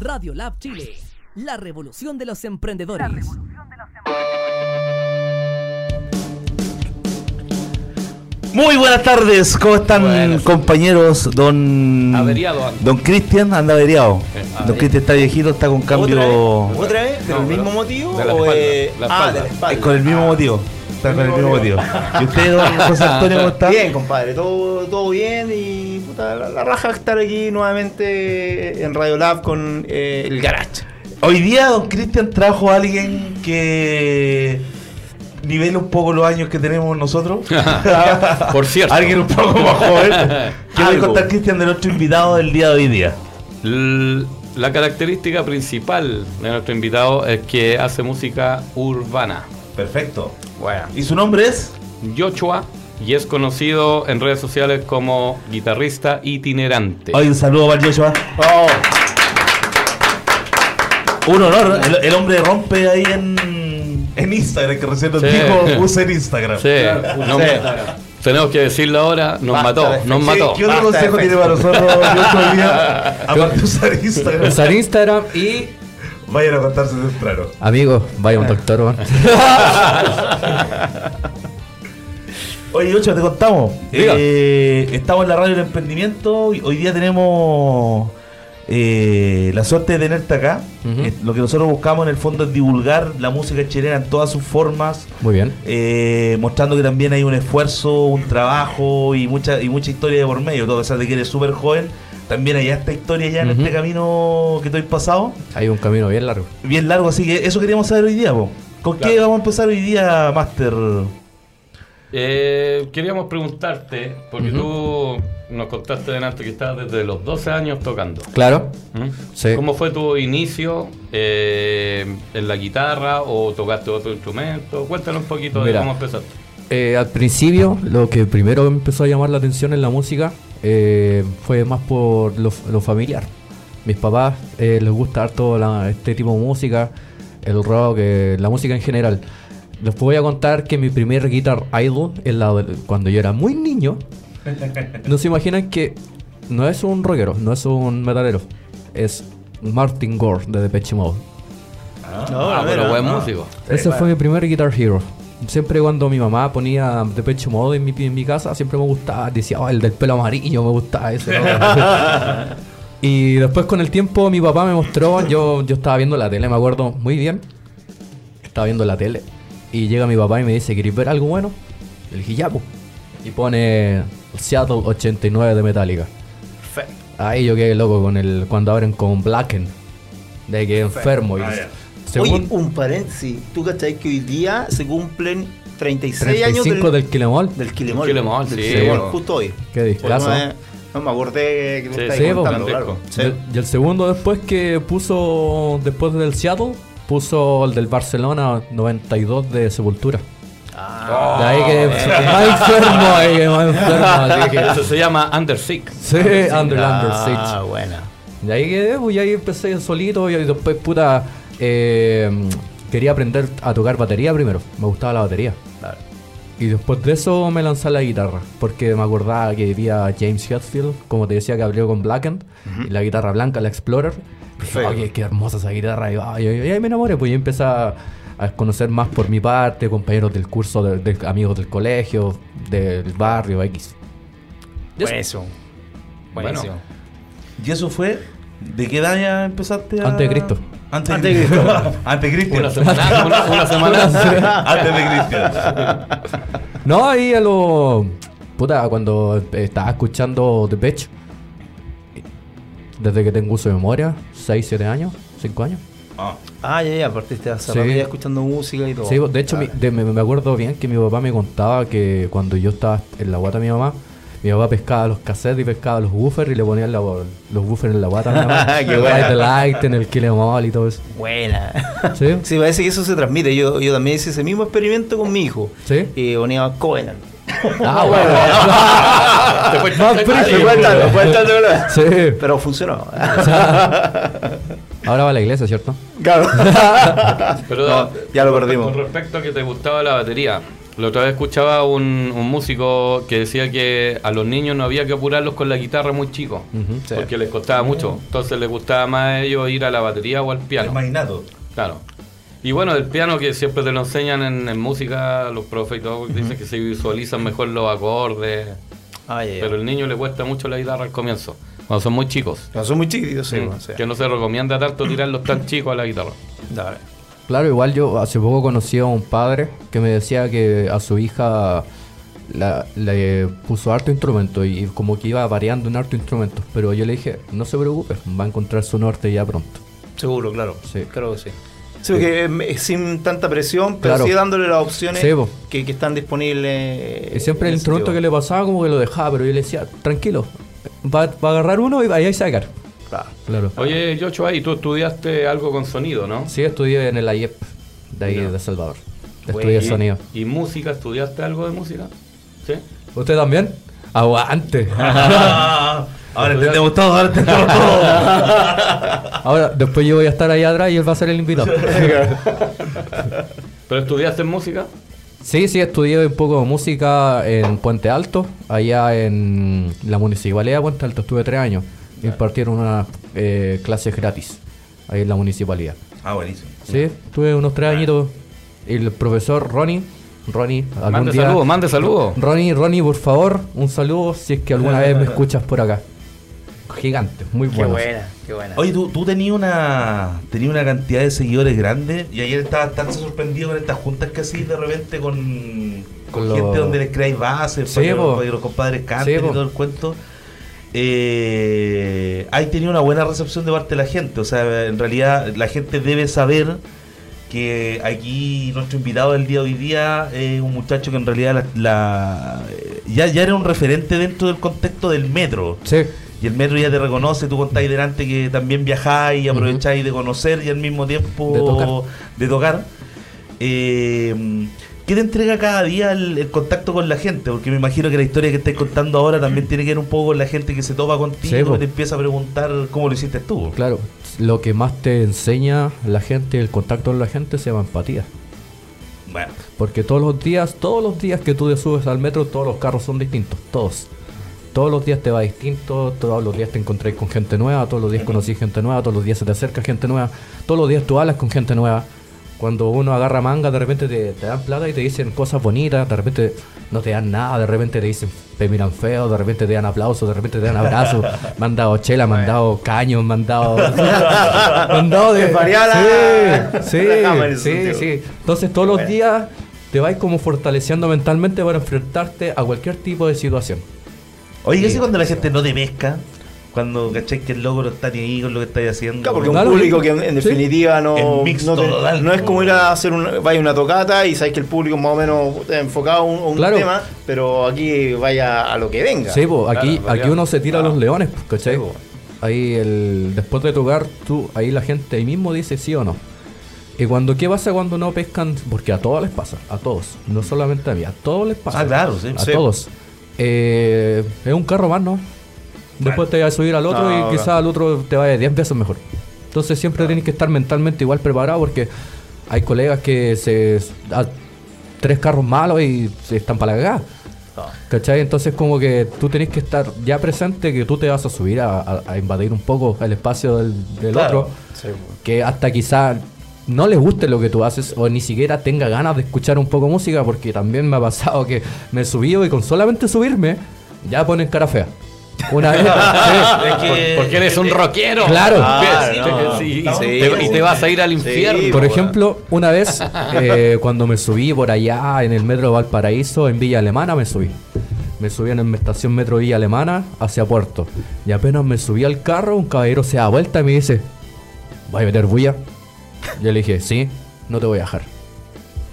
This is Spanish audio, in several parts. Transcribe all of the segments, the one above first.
Radio Lab Chile, la revolución de los emprendedores. Muy buenas tardes, ¿cómo están Buenas. compañeros? Don Averiado. Don Cristian anda averiado. Eh, Don. Cristian está viejito, está con cambio. ¿Otra vez? ¿Pero No, el mismo motivo? de la o espalda, eh, la Ah, espalda. de la espalda. Es con el mismo motivo. Está con el mismo motivo. ¿Y usted, don José Antonio, cómo está? Bien, compadre, todo, todo bien y puta, la, la raja estar aquí nuevamente en Radio Lab con eh, el Garage. Hoy día don Cristian trajo a alguien que nivela un poco los años que tenemos nosotros. Por cierto. alguien un poco más joven. ¿Qué va a Algo. contar Cristian de nuestro invitado del día de hoy día? L- La característica principal de nuestro invitado es que hace música urbana. Perfecto. Bueno. ¿Y su nombre es? Joshua y es conocido en redes sociales como guitarrista itinerante. Hoy un saludo para Joshua. Oh, Un honor, el, el hombre rompe ahí en, en Instagram, que recién nos Sí. dijo, usa en Instagram. Sí, no- tenemos que decirlo ahora, nos Basta mató, nos ¿Qué, mató. qué otro consejo tiene para nosotros hoy día? Aparte de usar Instagram. Usar Instagram y. Vayan a contarse temprano. Amigos, vaya un doctor, weón. Oye, Joshua, te contamos. Eh, estamos en la radio del emprendimiento y hoy día tenemos eh, la suerte de tenerte acá. Eh, lo que nosotros buscamos en el fondo es divulgar la música chilena en todas sus formas. Muy bien. eh, mostrando que también hay un esfuerzo, un trabajo y mucha y mucha historia de por medio, todo a pesar de que eres súper joven, también hay esta historia ya en este camino que estoy pasado, Hay un camino bien largo. bien largo, así que eso queríamos saber hoy día, po. ¿Con qué vamos a empezar hoy día, Master? Eh, queríamos preguntarte, porque Ujú. tú nos contaste delante que estabas desde los 12 años tocando. Claro. ¿Mm? Sí. ¿Cómo fue tu inicio eh, en la guitarra o tocaste otro instrumento? Cuéntanos un poquito Mira. de cómo empezaste. Eh, al principio, lo que primero empezó a llamar la atención en la música eh, fue más por lo, lo familiar. Mis papás eh, les gusta harto la- este tipo de música, el rock, eh, la música en general. Les voy a contar que mi primer guitar idol, en la- cuando yo era muy niño, no se imaginan que no es un rockero, no es un metalero, es Martin Gore de Depeche Mode. no, ah, a ver, pero ah, buen ah. músico. Ese fue mi primer Guitar Hero. Siempre cuando mi mamá ponía Depeche Mode en mi, en mi casa, siempre me gustaba. Decía, oh, el del pelo amarillo, me gustaba ese. ¿no?". y después con el tiempo mi papá me mostró, yo, yo estaba viendo la tele, me acuerdo muy bien. Estaba viendo la tele. Y llega mi papá y me dice, ¿queréis ver algo bueno? Y le dije, ya, pues. Y pone Seattle 89 de Metallica. Perfecto. Ahí yo quedé loco con el cuando abren con Blacken. De que enfermo. Y Ah, según- Oye, un paréntesis. ¿Tú cachai que hoy día se cumplen 36 años 35 del Kilemol. del Quilemol? Del Quilemol, Del sí, Quilemol, bueno. justo hoy. Qué discazo. No me acordé que me Sí, sí, contando, claro. sí. Sí. Y el segundo después que puso, después del Seattle, puso el del Barcelona 92 de Sepultura. Ah, de ahí que más enfermo, ahí que más enfermo. así que- Eso se llama Under Sick. sí, Under Under Ah, Siege. buena. De ahí quedé, pues y ahí empecé solito y después, puta, eh, quería aprender a tocar batería primero. Me gustaba la batería. Claro. Y después de eso me lancé a la guitarra, porque me acordaba que vivía James Hetfield, como te decía que abrió con Blackened, y la guitarra blanca, la Explorer. Dije. "Oh, qué, qué hermosa esa guitarra. Y, ay, ay, ay, ahí me enamoré, pues y empecé a, a conocer más por mi parte, compañeros del curso, de, de amigos del colegio, del barrio, X. Eso. Buenísimo. Bueno. Buenísimo. ¿Y eso fue? ¿De qué edad ya empezaste a...? Antes de Cristo. Antes de Cristo. Cristo. Antes de Cristian. Una semana, una, una semana. Antes de Cristian. No, ahí a lo. Puta, cuando estaba escuchando The Pitch, desde que tengo uso de memoria, 6, 7 años, 5 años. Ah. Ah, ya, ya, partiste hace Sí. escuchando música y todo. Sí, de hecho, mi- de- me, me acuerdo bien que mi papá me contaba que cuando yo estaba en la guata de mi mamá, mi papá pescaba los cassettes y pescaba los woofers y le ponía la- los woofers en la guata. a. Qué buena. Light, en el Kill All y todo eso. Buena. ¿Sí? Sí, parece que eso se transmite. Yo, yo también hice ese mismo experimento con mi hijo. ¿Sí? Y ponía Covenant. Ah, bueno. Más verdad. Sí. Pero funcionó. Ahora va a la iglesia, ¿cierto? claro. Pero No, ya lo perdimos. Con respecto a que te gustaba la batería, La otra vez escuchaba un, un músico que decía que a los niños no había que apurarlos con la guitarra muy chicos. Sí. porque les costaba mucho. Entonces les gustaba más a ellos ir a la batería o al piano. más innato. Claro. Y bueno, el piano que siempre te lo enseñan en, en música, los profes y todo, dicen que se visualizan mejor los acordes. Ah. Pero el niño le cuesta mucho la guitarra al comienzo, cuando son muy chicos. No, son muy chiquititos, sí. Mm, o sea. Que no se recomienda tanto tirarlos tan chicos a la guitarra. Dale. Claro, igual yo hace poco conocí a un padre que me decía que a su hija la- le puso harto instrumento y como que iba variando en harto instrumentos. Pero yo le dije, no se preocupe, va a encontrar su norte ya pronto. Seguro, claro. Sí. Creo que sí. Sí, porque sin tanta presión, pero Claro. sigue dándole las opciones Sí, que, que están disponibles. Y siempre en el instrumento que le pasaba como que lo dejaba, pero yo le decía, tranquilo, va, va a agarrar uno y va a sacar. Claro. Claro. Oye, Joshua, y tú estudiaste algo con sonido, ¿no? Sí, estudié en el IEP de ahí Ya. de Salvador. Estudié sonido. ¿Y música? ¿Estudiaste algo de música? ¿Sí? ¿Usted también? Aguante. ahora entendemos todo, ahora entendemos todo. Ahora, después yo voy a estar ahí atrás y él va a ser el invitado. ¿Pero estudiaste en música? Sí, sí, estudié un poco de música en Puente Alto, allá en la municipalidad de Puente Alto, estuve tres años. Impartieron unas eh, clases gratis ahí en la municipalidad. Ah, buenísimo. Sí, tuve unos tres añitos. Y el profesor Ronnie, Ronnie, algún Mande día... saludos, mande saludos. Ronnie, Ronnie, por favor, un saludo si es que alguna vez me escuchas por acá. Gigante, muy Qué bueno. buena, qué buena. Oye, tú, tú tenías una, tenías una cantidad de seguidores grande y ayer estabas tan sorprendido con estas juntas que hacís de repente con, con Con lo- gente donde les creáis bases, Sí, que los compadres canten Sí, y todo el cuento. Eh, hay tenido una buena recepción de parte de la gente. O sea, en realidad la gente debe saber que aquí nuestro invitado del día de hoy día es un muchacho que en realidad la, la- ya, ya era un referente dentro del contexto del metro. Sí, Y el metro ya te reconoce, tú contáis delante que también viajáis y aprovecháis de conocer y al mismo tiempo De tocar. de tocar. Eh, ¿Qué te entrega cada día el, el contacto con la gente? Porque me imagino que la historia que estáis contando ahora también tiene que ver un poco con la gente que se topa contigo Sí, y te empieza a preguntar cómo lo hiciste tú. claro. Lo que más te enseña la gente, el contacto con la gente, se llama empatía. Bueno, Porque todos los días, todos los días que tú te subes al metro, todos los carros son distintos, todos. Todos los días te va distinto, todos los días te encontrás con gente nueva, todos los días conocí gente nueva, todos los días se te acerca gente nueva, todos los días tú hablas con gente nueva. Cuando uno agarra manga, de repente te, te dan plata y te dicen cosas bonitas, de repente no te dan nada, de repente te dicen te miran feo, de repente te dan aplausos, de repente te dan abrazos, me han dado chela, me han dado caños, me han dado... me han dado de... Sí, sí, sentido. sí. Entonces todos los días te vas como fortaleciendo mentalmente para enfrentarte a cualquier tipo de situación. Oye, ¿qué Sí. cuando la gente no te pesca? Cuando cachai que el loco no está ni ahí con lo que estáis haciendo. Claro, porque Claro, un público que en, en Sí. definitiva no, mixto no, te- total, no es po. como ir a hacer una, vaya a una tocata y sabes que el público más o menos está enfocado a un, un Claro. tema, pero aquí vaya a lo que venga. Sí, pues aquí, Claro, aquí uno se tira a los leones, pues, ¿cachai? Sí, po. Ahí el, después de tocar, tú, ahí la gente ahí mismo dice sí o no. Y cuando, ¿qué pasa cuando no pescan? Porque a todos les pasa, a todos, no solamente a mí, a todos les pasa. Ah, claro, sí. A Sí. todos. Eh, es un carro más, ¿no? Después te vas a subir al otro No, y quizás al otro te vaya 10 veces mejor. Entonces siempre tienes que estar mentalmente igual preparado porque hay colegas que se... a- tres carros malos y se están para la cagada. ¿Cachai? Entonces como que tú tenés que estar ya presente que tú te vas a subir a, a- a invadir un poco el espacio del, del Claro. otro. Sí, po. Que hasta quizá no le guste lo que tú haces o ni siquiera tenga ganas de escuchar un poco música porque también me ha pasado que me he subido y con solamente subirme ya ponen cara fea. Una vez... sí. Es que- Porque eres un rockero. Claro. Ah, Sí, no. sí, y, Sí, te, y te vas a ir al Sí, infierno. Por bueno. ejemplo, una vez eh, cuando me subí por allá en el metro de Valparaíso, en Villa Alemana, me subí. Me subí en la estación metro Villa Alemana hacia Puerto. Y apenas me subí al carro, un caballero se da vuelta y me dice: ¿Vas a meter bulla? Yo le dije: Sí, no te voy a dejar.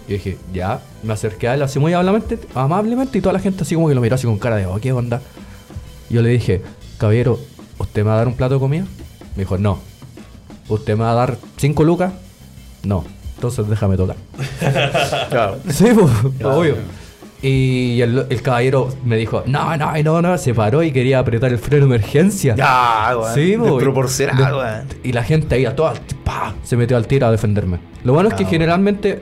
Y dije: Ya. Me acerqué a él así muy amablemente, amablemente y toda la gente así como que lo miró así con cara de: Oh, ¿qué onda? Yo le dije: Caballero, ¿usted me va a dar un plato de comida? Me dijo: No. ¿Usted me va a dar cinco lucas? No. Entonces déjame tocar. Claro. Sí, pues, obvio. Y el, el caballero me dijo, no, no, no, no, se paró y quería apretar el freno de emergencia. Ya, weón. Sí, Desproporcionado, de-. Y la gente ahí a todas, se metió al tiro a defenderme. Lo bueno es que Ah, generalmente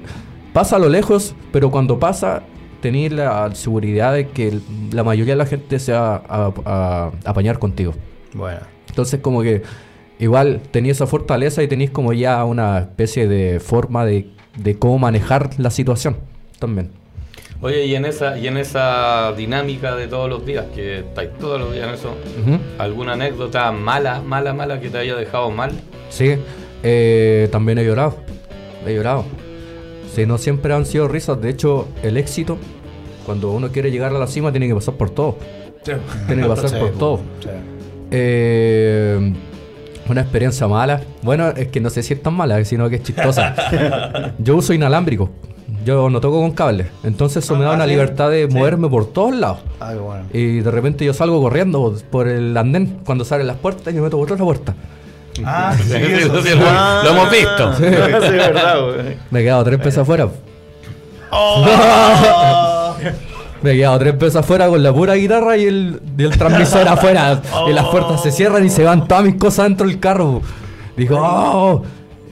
pasa a lo lejos, pero cuando pasa, tener la seguridad de que la mayoría de la gente se va a, a- a apañar contigo. Bueno. Entonces como que igual tenías esa fortaleza y tenías como ya una especie de forma de, de cómo manejar la situación también. Oye, y en esa y en esa dinámica de todos los días, que estáis todos los días en eso. ¿alguna anécdota mala, mala, mala que te haya dejado mal? Sí, eh, también he llorado. He llorado. Sí, no siempre han sido risas. De hecho, el éxito, cuando uno quiere llegar a la cima, tiene que pasar por todo. Tiene que pasar Sí, por po, todo. sí. Eh, una experiencia mala. Bueno, es que no sé si es tan mala, sino que es chistosa. Yo uso inalámbrico. Yo no toco con cable. Entonces eso me da Ah, una sí. libertad de Sí. moverme por todos lados. Ah, bueno. Y de repente yo salgo corriendo por el andén cuando salen las puertas y me meto por otra puerta. Ah, sí, Sí, eso, sí, sí. lo- Ah, lo hemos visto. Sí, es verdad, güey. Me he quedado tres pesos afuera. Oh. Me he quedado tres pesos afuera con la pura guitarra y el, y el transmisor afuera. Y las puertas se cierran y se van todas mis cosas dentro del carro. Dijo, "Oh".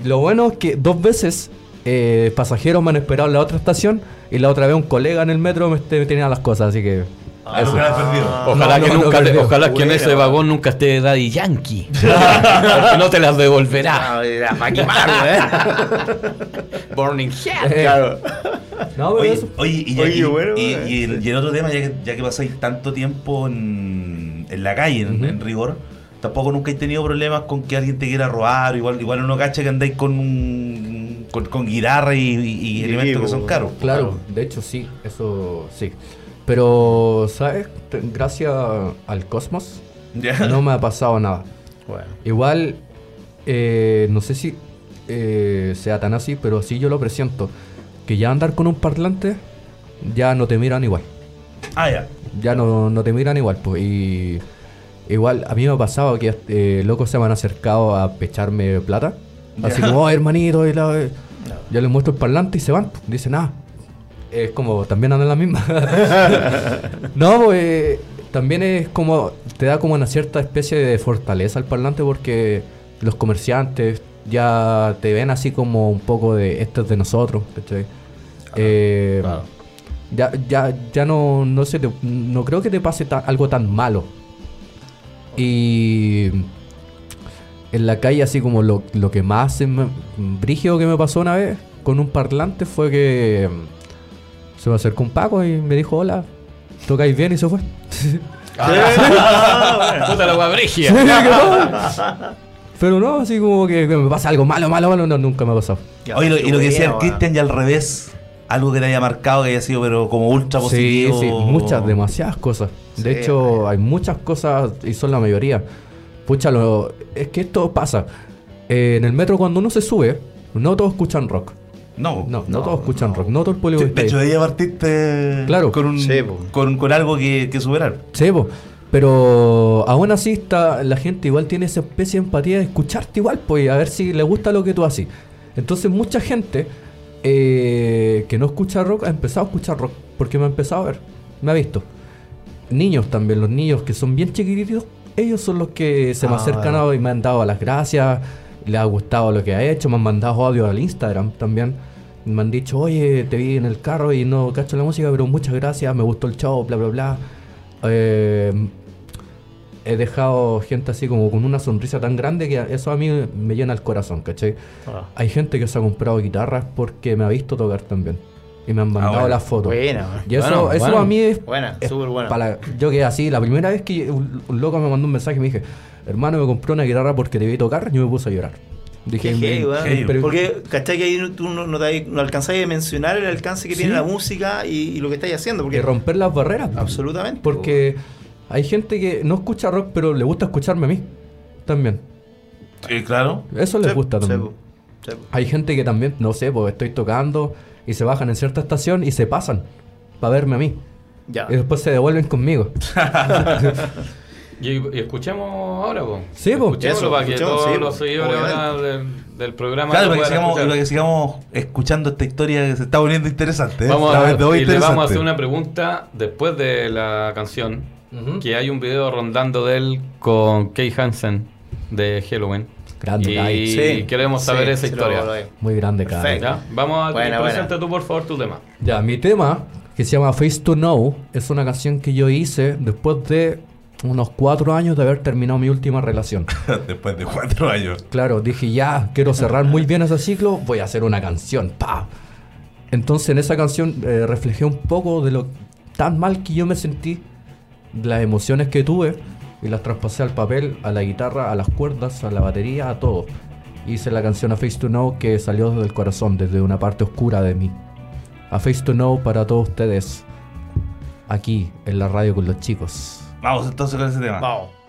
Lo bueno es que dos veces eh, pasajeros me han esperado en la otra estación y la otra vez un colega en el metro me, me tenía las cosas, así que... Ah, nunca la has perdido. Ojalá No, que no, no nunca te- perdió. ojalá que en ese Bueno. vagón nunca esté Daddy Yankee. Porque no te las devolverá. Güey. Burning Head. Eh, Claro. No, pero Oye, eso... oye, y, ya- Oye, y- bueno, y- eh. y el otro tema, ya que, ya que pasáis tanto tiempo en, en la calle, en, en rigor, tampoco nunca he tenido problemas con que alguien te quiera robar. Igual, igual uno cacha que andáis con un, con, con guitarra y, y- elementos que son bo. caros. Claro, de hecho sí, eso sí. Pero, ¿sabes? Gracias al cosmos no me ha pasado nada. Bueno. Igual, eh, no sé si eh, sea tan así, pero sí yo lo presiento. Que ya andar con un parlante, ya no te miran igual. Ah, ya. Ya no, no te miran igual, pues. Y igual, a mí me ha pasado que eh, locos se me han acercado a pecharme plata. Así Ya. como, oh, hermanito, y la... Yo les muestro el parlante y se van. pues. Dicen, ah, es como, también andan la misma. no, pues, también es como, te da como una cierta especie de fortaleza el parlante porque los comerciantes ya te ven así como un poco de, esto es de nosotros, ¿cachai? Eh, claro. Ya, ya, ya no, no sé, te- no creo que te pase ta- algo tan malo. Y en la calle, así como lo, lo que más brígido que me pasó una vez con un parlante fue que se me acercó un Paco y me dijo: Hola, tocáis bien y se fue. Puta la guabrigia. Sí, que no. Pero no, así como que, me pasa algo malo, malo, malo, no, nunca me ha pasado. Oye, lo- y lo que decía el Cristian, ya al revés, algo que te haya marcado, que haya sido, pero como ultra Sí, positivo. sí, muchas, demasiadas cosas. De Sí, hecho, hay muchas cosas y son la mayoría. Pucha, lo, es que esto pasa. Eh, en el metro cuando uno se sube, no todos escuchan rock. No, No, no, todos escuchan rock. No todo el público De, está de ahí. hecho, de ella partiste Claro. con, un, Sí, con, con algo que, que superar. Sí, po. pero aún así está, la gente igual tiene esa especie de empatía de escucharte igual, pues, a ver si le gusta lo que tú haces. Entonces mucha gente eh, que no escucha rock ha empezado a escuchar rock, porque me ha empezado a ver, me ha visto. Niños también, los niños que son bien chiquititos, ellos son los que se me Ah. acercan a- y me han dado las gracias, les ha gustado lo que ha hecho, me han mandado audio al Instagram también. Me han dicho, oye, te vi en el carro y no cacho la música, pero muchas gracias, me gustó el show, bla, bla, bla. Eh, he dejado gente así como con una sonrisa tan grande que eso a mí me llena el corazón, ¿cachai? Ah. Hay gente que se ha comprado guitarras porque me ha visto tocar también. Y me han mandado bueno. las fotos. Y eso, Bueno, eso a mí es. Buena, es súper buena. para- yo quedé así. La primera vez que un, un loco me mandó un mensaje y me dije: Hermano, me compré una guitarra porque te vi tocar. Yo me puse a llorar. Dije: Qué heavy, "Me- weón. heavy. pero- Porque, ¿cachai? Que ahí no- tú no, no, te- no alcanzáis a mencionar el alcance que Sí. tiene la música y, y lo que estáis haciendo. y Porque, romper las barreras. absolutamente. Porque hay gente que no escucha rock, pero le gusta escucharme a mí. También. Sí, claro. Eso les Sí, gusta sí, también. Sí, po. Hay gente que también, no sé, pues estoy tocando y se bajan en cierta estación y se pasan para verme a mí. Ya. Y después se devuelven conmigo. Y, y escuchemos ahora, po. Sí, po. Escuchémoslo Eso, para que escuchemos, todos sí, los po, seguidores del, del programa Claro, para que, sigamos, para que sigamos escuchando esta historia que se está poniendo interesante. ¿eh? Vamos a, de hoy y le vamos a interesante. hacer una pregunta después de la canción. Ujú. Que hay un video rondando de él con Kay Hansen de Halloween. Grande, y Kai. Sí, queremos saber sí, esa sí, historia. Muy grande, cara. Perfecto. ¿Ya? Vamos a Buena, presenta tú por favor tu tema. Ya, mi tema, que se llama Face to Know. Es una canción que yo hice después de unos cuatro años de haber terminado mi última relación. Después de cuatro años. Claro, dije ya, quiero cerrar muy bien ese ciclo, voy a hacer una canción. ¡Pa! Entonces en esa canción eh, reflejé un poco de lo tan mal que yo me sentí, las emociones que tuve y las traspasé al papel, a la guitarra, a las cuerdas, a la batería, a todo. Hice la canción A Face to Know que salió desde el corazón, desde una parte oscura de mí. A Face to Know para todos ustedes, aquí en la radio con los chicos. Vamos entonces con ese tema. Vamos.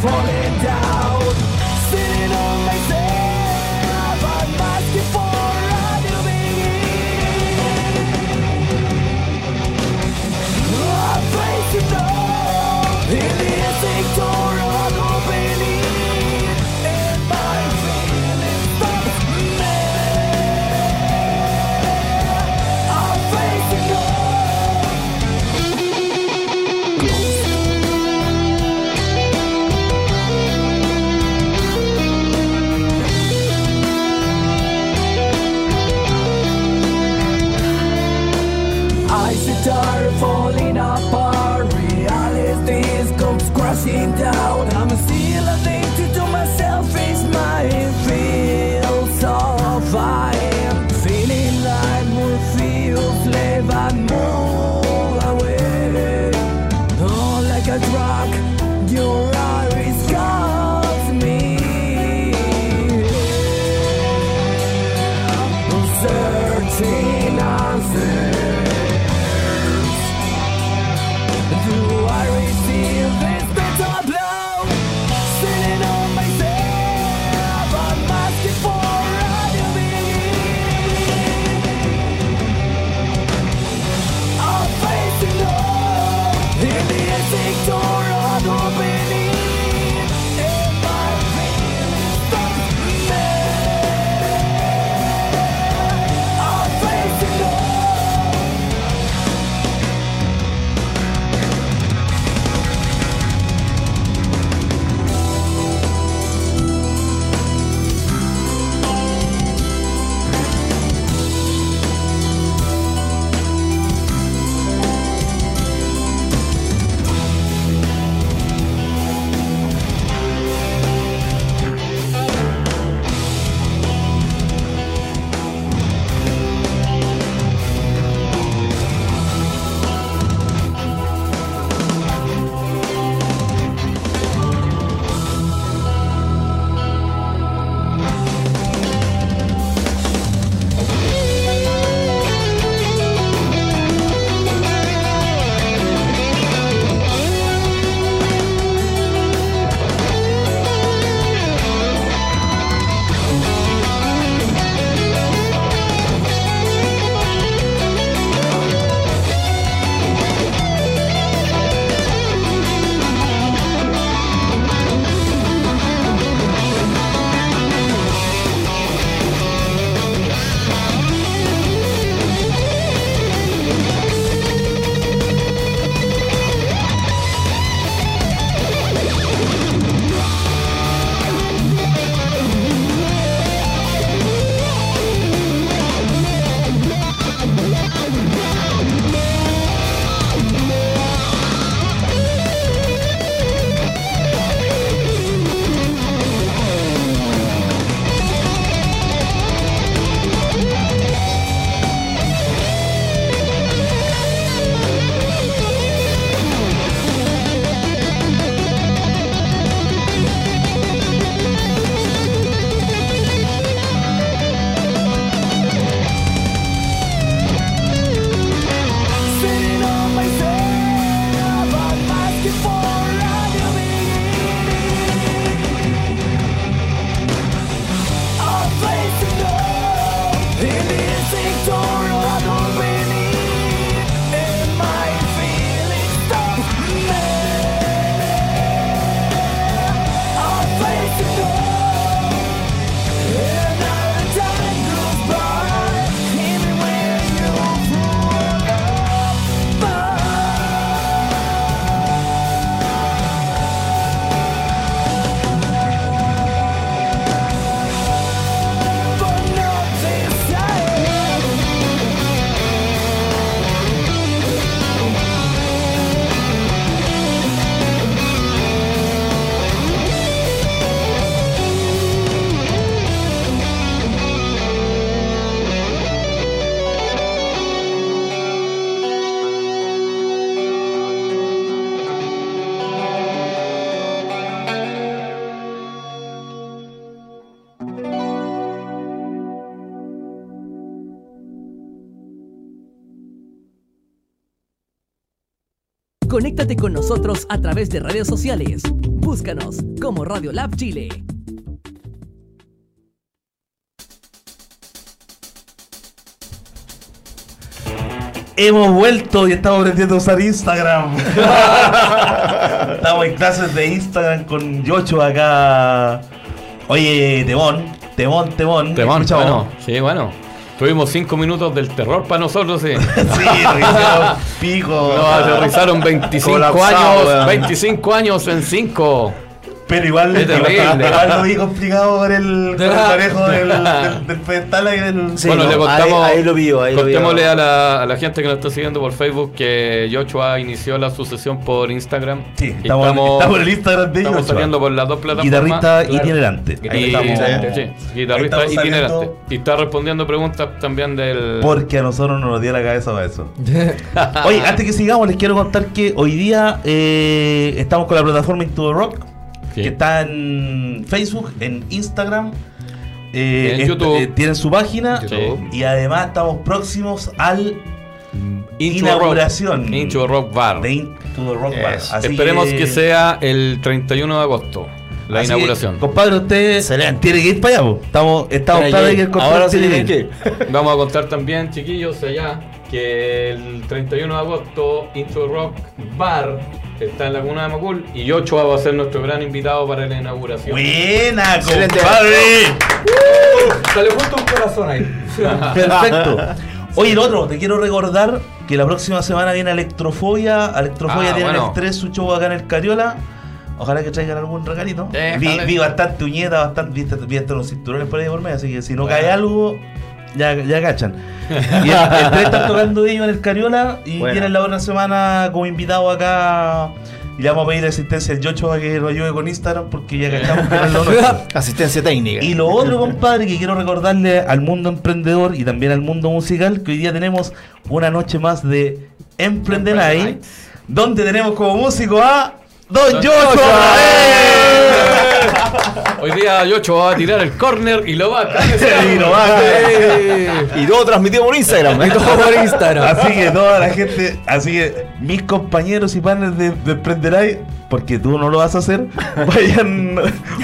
Falling a través de redes sociales. Búscanos como Radio Lab Chile. Hemos vuelto y estamos aprendiendo a usar Instagram. estamos en clases de Instagram con Yocho acá. Oye, Temón, Temón, Temón. Temón, bueno, sí, bueno. Tuvimos cinco minutos del terror para nosotros, sí. Sí, pico. Nos aterrizaron 25 Colapsado, años, weón. 25 años en 5. Pero igual, Es igual lo vi complicado por el, parejo del, del, del pedestal ahí del. Sí, bueno, no, le contamos. ahí- ahí lo vio, ahí lo contémosle a la, a la gente que nos está siguiendo por Facebook que Yochoa inició la sucesión por Instagram. Sí, Y estamos, estamos en el Instagram de estamos saliendo por las dos plataformas. Guitarrista Claro. itinerante. Ahí Y- estamos. sí, guitarrista Ahí estamos itinerante. Y está respondiendo preguntas también del. Porque a nosotros no nos dio la cabeza para eso. Oye, antes que sigamos, les quiero contar que hoy día eh, estamos con la plataforma Into the Rock, Sí. que está en Facebook, en Instagram, eh, En est- YouTube. eh, tienen su página y además estamos próximos al Into inauguración Rock, Into Rock Bar. de Into the Rock Bar. Así Esperemos que... sea el 31 de agosto, la así que, inauguración. compadre, usted Excelente. tiene que ir para allá. po. Estamos, estamos que el compadre Ahora sí tiene que ir. Vamos a contar también, chiquillos, allá, que el 31 de agosto Into Rock Bar está en la Comuna de Macul y Ochoa va a ser nuestro gran invitado para la inauguración. Buena, compadre. Sale justo un corazón ahí. Perfecto. Oye, el otro, te quiero recordar que la próxima semana viene Electrofobia. Electrofobia Ah, tiene bueno. el estrés, su show acá en el Cariola. Ojalá que traigan algún regalito. Vi bastante uñeta, bastante, vi, vi hasta los cinturones por ahí por medio, así que si no cae algo, ya, ya cachan. Y el, el 3 están tocando ellos en el Cariola y Buena. vienen la otra semana como invitado acá. Y le vamos a pedir asistencia al Yocho para que lo ayude con Instagram porque ya cachamos que no lo. Asistencia técnica. Y lo otro, compadre, que quiero recordarle al mundo emprendedor y también al mundo musical, que hoy día tenemos una noche más de Emprende Night, donde tenemos como músico a Don Don Yocho. Hoy día Yocho va a tirar el corner y lo va a Y lo va a. Y todo transmitido por Instagram. ¿eh? Y todo por Instagram. Así que toda la gente, así que mis compañeros y partners de, de Night, porque tú no lo vas a hacer, vayan,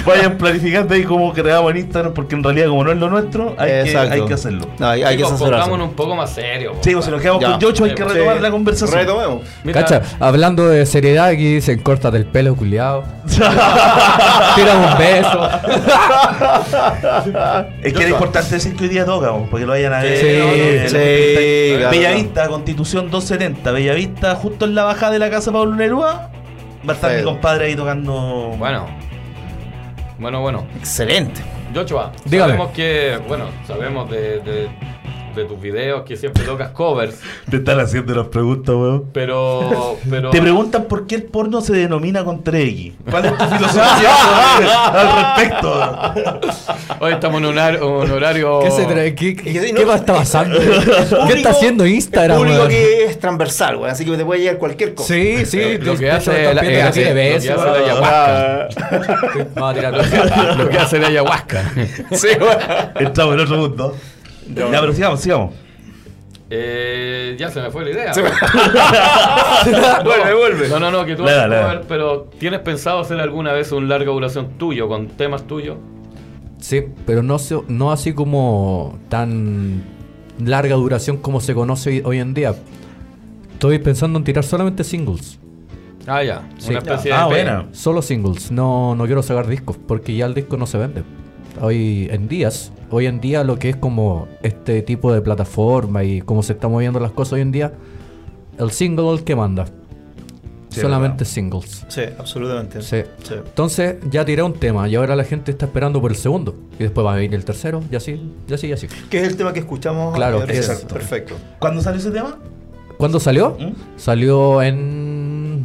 vayan planificando ahí cómo creamos en Instagram, porque en realidad como no es lo nuestro, hay, que, hay que hacerlo. No, hay, hay que Chicos, asesorarse. pongámonos un poco más serio. Sí, pues si nos quedamos Ya. con Yocho hay que Sí, retomar Sí. la conversación. Retomemos. Mira, Cacha, hablando de seriedad, aquí dicen córtate el pelo, culiado. Tira un beso. Es que era importante decir que hoy día toca, po, porque lo vayan a ver. Sí, Eh, sí, claro. Bellavista, Constitución 270, Bellavista, justo en la bajada de la casa Pablo Nerúa. Va a estar mi compadre ahí tocando. Bueno, bueno, bueno. Excelente. Yochoa, Dígame. sabemos que, bueno, sabemos de, de, de tus videos que siempre tocas covers, Te están haciendo las preguntas, weón. pero, pero Te preguntan por qué el porno se denomina con 3X. ¿Cuál es tu filosofía al respecto? hoy estamos en un horario, un horario ¿Qué, se trae? ¿Qué, qué, qué está pasando? ¿Qué Público- está haciendo Instagram? Público weón? que es transversal, güey. Así que te puede llegar cualquier cosa. Sí, sí. lo que hace la- eh, lo que beso. hace la ayahuasca. Lo que hace la ayahuasca. Sí, güey. Estamos en otro mundo. Ya, pero sigamos, sigamos. Eh, ya se me fue la idea. vuelve, vuelve. No, no, no, que tú Le da, haces le da. cover, pero ¿tienes pensado hacer alguna vez un larga duración tuyo con temas tuyos? Sí, pero no, se- no así como tan larga duración como se conoce hoy- en día. Estoy pensando en tirar solamente singles. Ah, ya. Sí. Una especie Ah, de. EP. buena. Solo singles. No, no quiero sacar discos porque ya el disco no se vende. Hoy en días, hoy en día lo que es como este tipo de plataforma y cómo se están moviendo las cosas hoy en día, el single el que manda. Sí, Solamente verdad. singles. Sí, absolutamente. Sí. Sí. Entonces ya tiré un tema y ahora la gente está esperando por el segundo. Y después va a venir el tercero y así, y así, y así. Que es el tema que escuchamos. Claro, exacto. Perfecto. ¿Cuándo salió ese tema? ¿Cuándo salió? ¿Mm? Salió en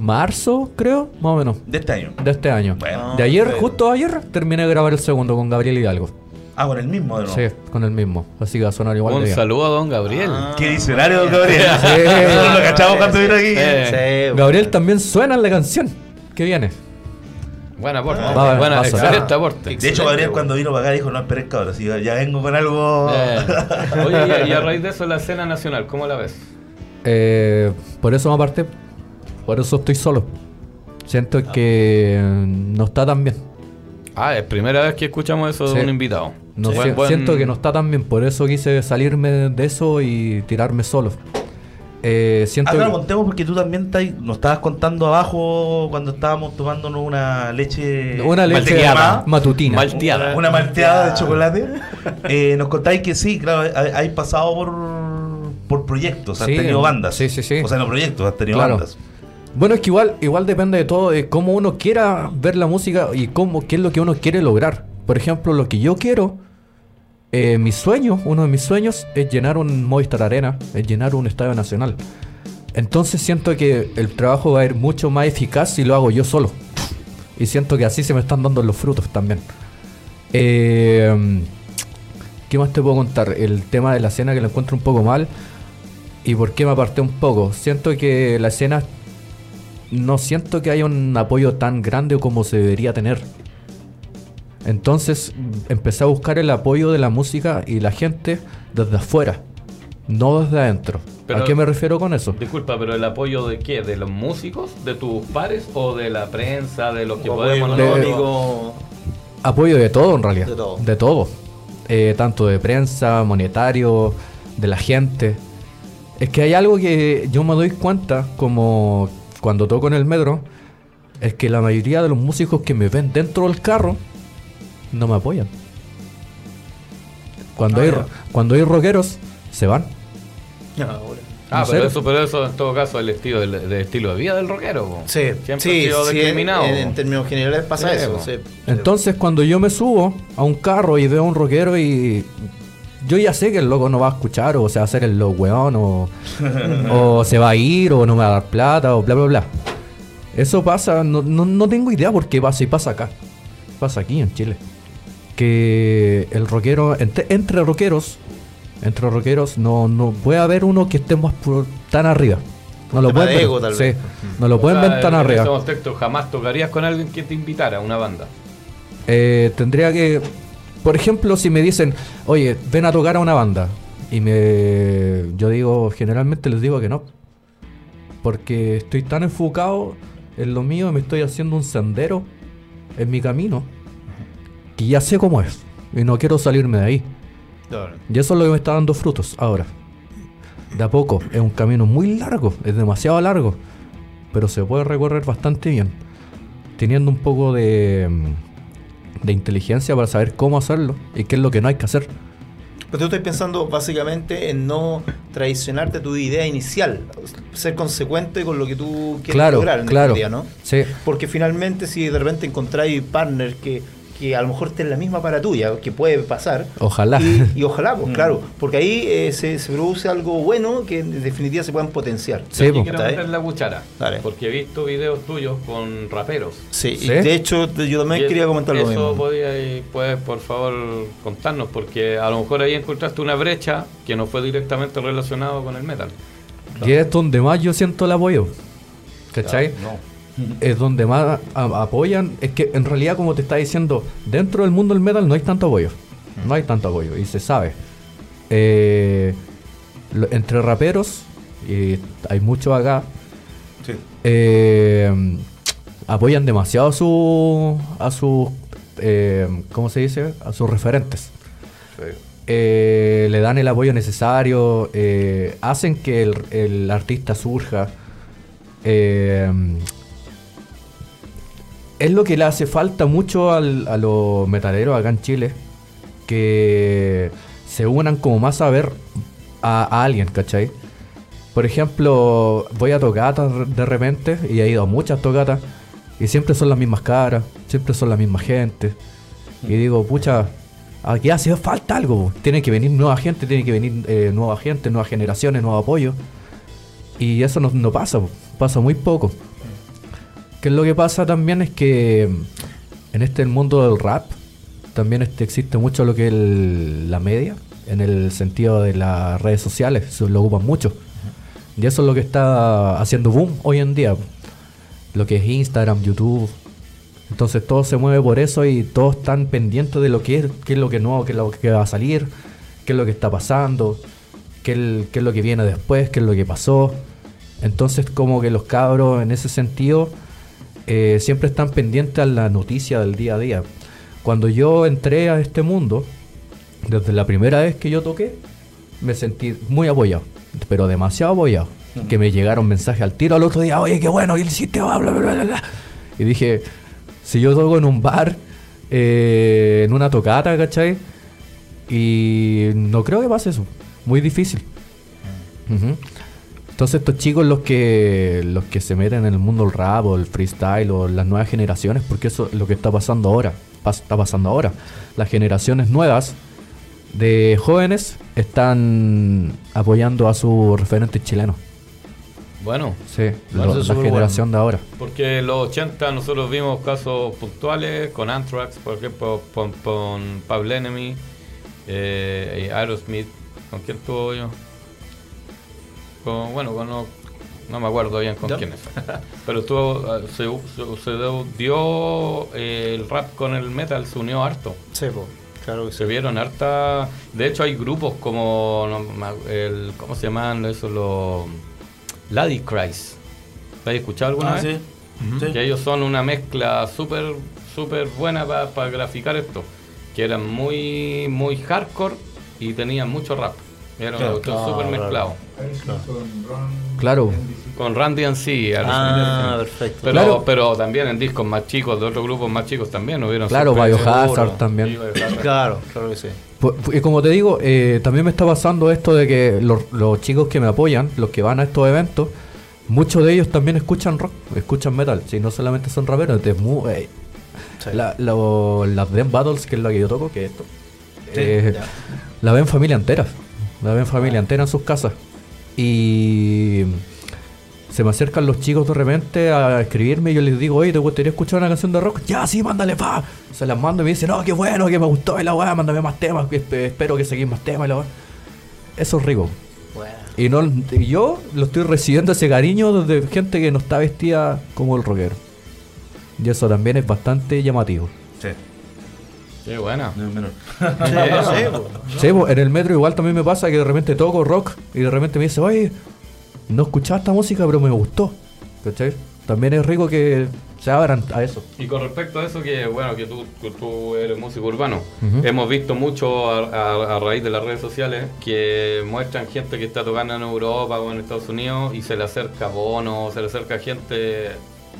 marzo, creo, más o menos, De este año. de este año. Bueno. de ayer, justo ayer, terminé de grabar el segundo con Gabriel Hidalgo. Ah, con el mismo de nuevo. Sí, con el mismo. Así que va a sonar igual Un saludo a don Gabriel. Ah. Qué diccionario, don Gabriel. Sí. Nosotros lo cachamos cuando vino aquí. Sí, Gabriel también suena en la canción que viene. Buen aporte. Va- Buena, va a sonar. excelente aporte. De hecho, Gabriel cuando vino para acá dijo, no esperes cabrón, si ya vengo con algo... Eh, Oye, y, y a raíz de eso, la escena nacional, ¿cómo la ves? Eh, por eso me aparté. Por eso estoy solo. Siento que eh, no está tan bien. Ah, es primera vez que escuchamos eso Sí. de un invitado. No Buen- si- buen- Siento que no está tan bien, por eso quise salirme de eso y tirarme solo. Eh, siento Ah, claro, que- contemos porque tú también estás- nos estabas contando abajo cuando estábamos tomándonos una leche una leche malteada. matutina. Malteada. Una malteada de chocolate. Eh, nos contáis que sí, claro, ha- hay pasado por, por proyectos, has Sí, tenido bandas. sí, sí, sí. O sea, no proyectos, has tenido Claro. bandas. Bueno, es que igual, igual depende de todo, de cómo uno quiera ver la música y cómo, qué es lo que uno quiere lograr. Por ejemplo, lo que yo quiero, eh, mi sueño, uno de mis sueños es llenar un Movistar Arena, es llenar un estadio nacional. Entonces siento que el trabajo va a ir mucho más eficaz si lo hago yo solo. Y siento que así se me están dando los frutos también. Eh, ¿Qué más te puedo contar? El tema de la escena que lo encuentro un poco mal. ¿Y por qué me aparté un poco? Siento que la escena no siento que haya un apoyo tan grande como se debería tener. Entonces empecé a buscar el apoyo de la música y la gente desde afuera, no desde adentro. Pero- ¿A qué me refiero con eso? Disculpa, pero el apoyo de qué? ¿De los músicos? ¿De tus pares? ¿O de la prensa? ¿De los que O podemos apoyo de- económico. Apoyo de todo en realidad. De todo. De todo. Eh, tanto de prensa, monetario, de la gente. Es que hay algo que yo me doy cuenta como cuando toco en el metro. Es que la mayoría de los músicos que me ven dentro del carro no me apoyan. Cuando, Ah, hay, ya. cuando hay rockeros, se van. Ah, ¿En pero eso, pero eso en todo caso es el estilo del, del estilo de vida del rockero. po. Sí, Siempre sí, ha sido sí. En, en términos generales pasa Sí, eso. sí. Entonces cuando yo me subo a un carro y veo a un rockero y yo ya sé que el loco no va a escuchar o se va a hacer el lo weón o, o se va a ir o no me va a dar plata o bla bla bla. Eso pasa, no, no, no tengo idea por qué pasa y pasa acá. Pasa aquí en Chile. Que el rockero, entre, entre rockeros, entre rockeros no, no puede haber uno que esté más por- tan arriba. No lo pueden de ver, ego, tal sí, vez. no lo O pueden sea, ver tan en arriba. ese contexto, jamás tocarías con alguien que te invitara a una banda. Eh, tendría que, por ejemplo, si me dicen, oye, ven a tocar a una banda, y me, yo digo, generalmente les digo que no, porque estoy tan enfocado en lo mío, me estoy haciendo un sendero en mi camino, que ya sé cómo es, y no quiero salirme de ahí. Y eso es lo que me está dando frutos ahora. De a poco, es un camino muy largo, es demasiado largo, pero se puede recorrer bastante bien, teniendo un poco de, mm, de inteligencia para saber cómo hacerlo y qué es lo que no hay que hacer. Pero tú estás pensando básicamente en no traicionarte tu idea inicial, ser consecuente con lo que tú quieres Claro, lograr en claro. definitiva, ¿no? Sí, Porque finalmente si de repente encontráis partner que, que a lo mejor esté en la misma para tuya, que puede pasar, ojalá. y, y ojalá, pues claro, porque ahí eh, se, se produce algo bueno que en definitiva se puedan potenciar. Sí, Yo po. quiero ¿Está meter la cuchara. Dale. Porque he visto videos tuyos con raperos. Sí, de hecho yo también Y quería comentar lo eso mismo. podía- puedes, por favor, contarnos, porque a lo mejor ahí encontraste una brecha que no fue directamente relacionado con el metal. Y es donde más yo siento el apoyo. ¿Cachai? No. Es donde más apoyan. Es que en realidad, como te está diciendo, dentro del mundo del metal no hay tanto apoyo. No hay tanto apoyo, y se sabe. Eh, entre raperos, y hay muchos acá, Sí. eh, apoyan demasiado a su a sus eh, ¿cómo se dice? a sus referentes Eh, le dan el apoyo necesario eh, hacen que el, el artista surja Eh, es lo que le hace falta mucho a los metaleros acá en Chile que se unan como más a ver a, alguien, ¿cachai? Por ejemplo, voy a tocatas de repente y he ido a muchas tocatas y siempre son las mismas caras, siempre son la misma gente. Y digo, pucha, aquí hace falta algo. Tiene que venir nueva gente, tiene que venir eh, nueva gente, nuevas generaciones, nuevo apoyo. Y eso no, no pasa, pasa muy poco. Que lo que pasa también es que mm, en este mundo del rap también este, existe mucho lo que es el- la media, en el sentido de las redes sociales, se lo ocupan mucho. Y eso es lo que está haciendo boom hoy en día. Lo que es Instagram, YouTube. Entonces todo se mueve por eso y todos están pendientes de lo que es, qué es lo que nuevo, qué es lo que va a salir, qué es lo que está pasando, qué es lo que viene después, qué es lo que pasó. Entonces como que los cabros en ese sentido eh, siempre están pendientes a la noticia del día a día. Cuando yo entré a este mundo, desde la primera vez que yo toqué, me sentí muy apoyado, pero demasiado apoyado. Que me llegaron mensajes al tiro al otro día, oye, qué bueno, y el sistema, bla, bla, bla, bla, bla. Y dije, si yo toco en un bar, eh, en una tocata, ¿cachai? Y no creo que pase eso. Muy difícil. Ujú. Entonces estos chicos los que los que se meten en el mundo del rap o el freestyle o las nuevas generaciones, porque eso es lo que está pasando ahora, está pasando ahora. Las generaciones nuevas de jóvenes están apoyando a sus referentes chilenos. Bueno, Sí, Bueno, lo- la generación de ahora. porque en los 80 nosotros vimos casos puntuales con Anthrax, por ejemplo, con, con Pablo Enemy, eh, Aerosmith. ¿Con quién tuvo yo? Con, bueno, con no, no me acuerdo bien con ¿Ya? quiénes. Pero estuvo, se, se- se dio eh, el rap con el metal, se unió harto. Sí, po, claro que sí. Se vieron harta. De hecho, hay grupos como. no el, ¿Cómo se llaman eso? Los. Lady Cries. ¿Lo has escuchado alguna Ah, vez? sí. Sí. Que ellos son una mezcla súper súper buena para graficar esto. Que eran muy muy hardcore y tenían mucho rap. Era Ah, súper mezclado. Claro. Con Randy and C. Ah, perfecto. Pero, Claro. pero también en discos más chicos, de otros grupos más chicos también hubieron Claro. Biohazard también. Biohazard. Claro, claro que sí. Y como te digo, eh, también me está pasando esto de que los, los chicos que me apoyan, los que van a estos eventos, muchos de ellos también escuchan rock, escuchan metal, si no solamente son raperos. es mu- eh, Sí. la- lo- las Dem Battles, que es la que yo toco, que es esto, Sí, eh, la ven familia entera, la ven familia entera en sus casas. Y se me acercan los chicos de repente a escribirme y yo les digo, oye, ¿te gustaría escuchar una canción de rock? Ya, sí, mándale, pa. Se las mando y me dicen, no, qué bueno, que me gustó y la weá, mándame más temas, espero que seguís más temas y la weá. Eso es rico. Bueno. Y no, y yo lo estoy recibiendo ese cariño de gente que no está vestida como el rockero. Y eso también es bastante llamativo. Sí. Qué buena. no es menor. Sí, sí, en el metro igual también me pasa que de repente toco rock y de repente me dice, oye, no escuchaba esta música, pero me gustó. ¿Cachai? También es rico que se abran a eso. Y con respecto a eso, que bueno, que tú, que tú eres músico urbano, hemos visto mucho a, a- a raíz de las redes sociales que muestran gente que está tocando en Europa o en Estados Unidos y se le acerca bono, se le acerca gente.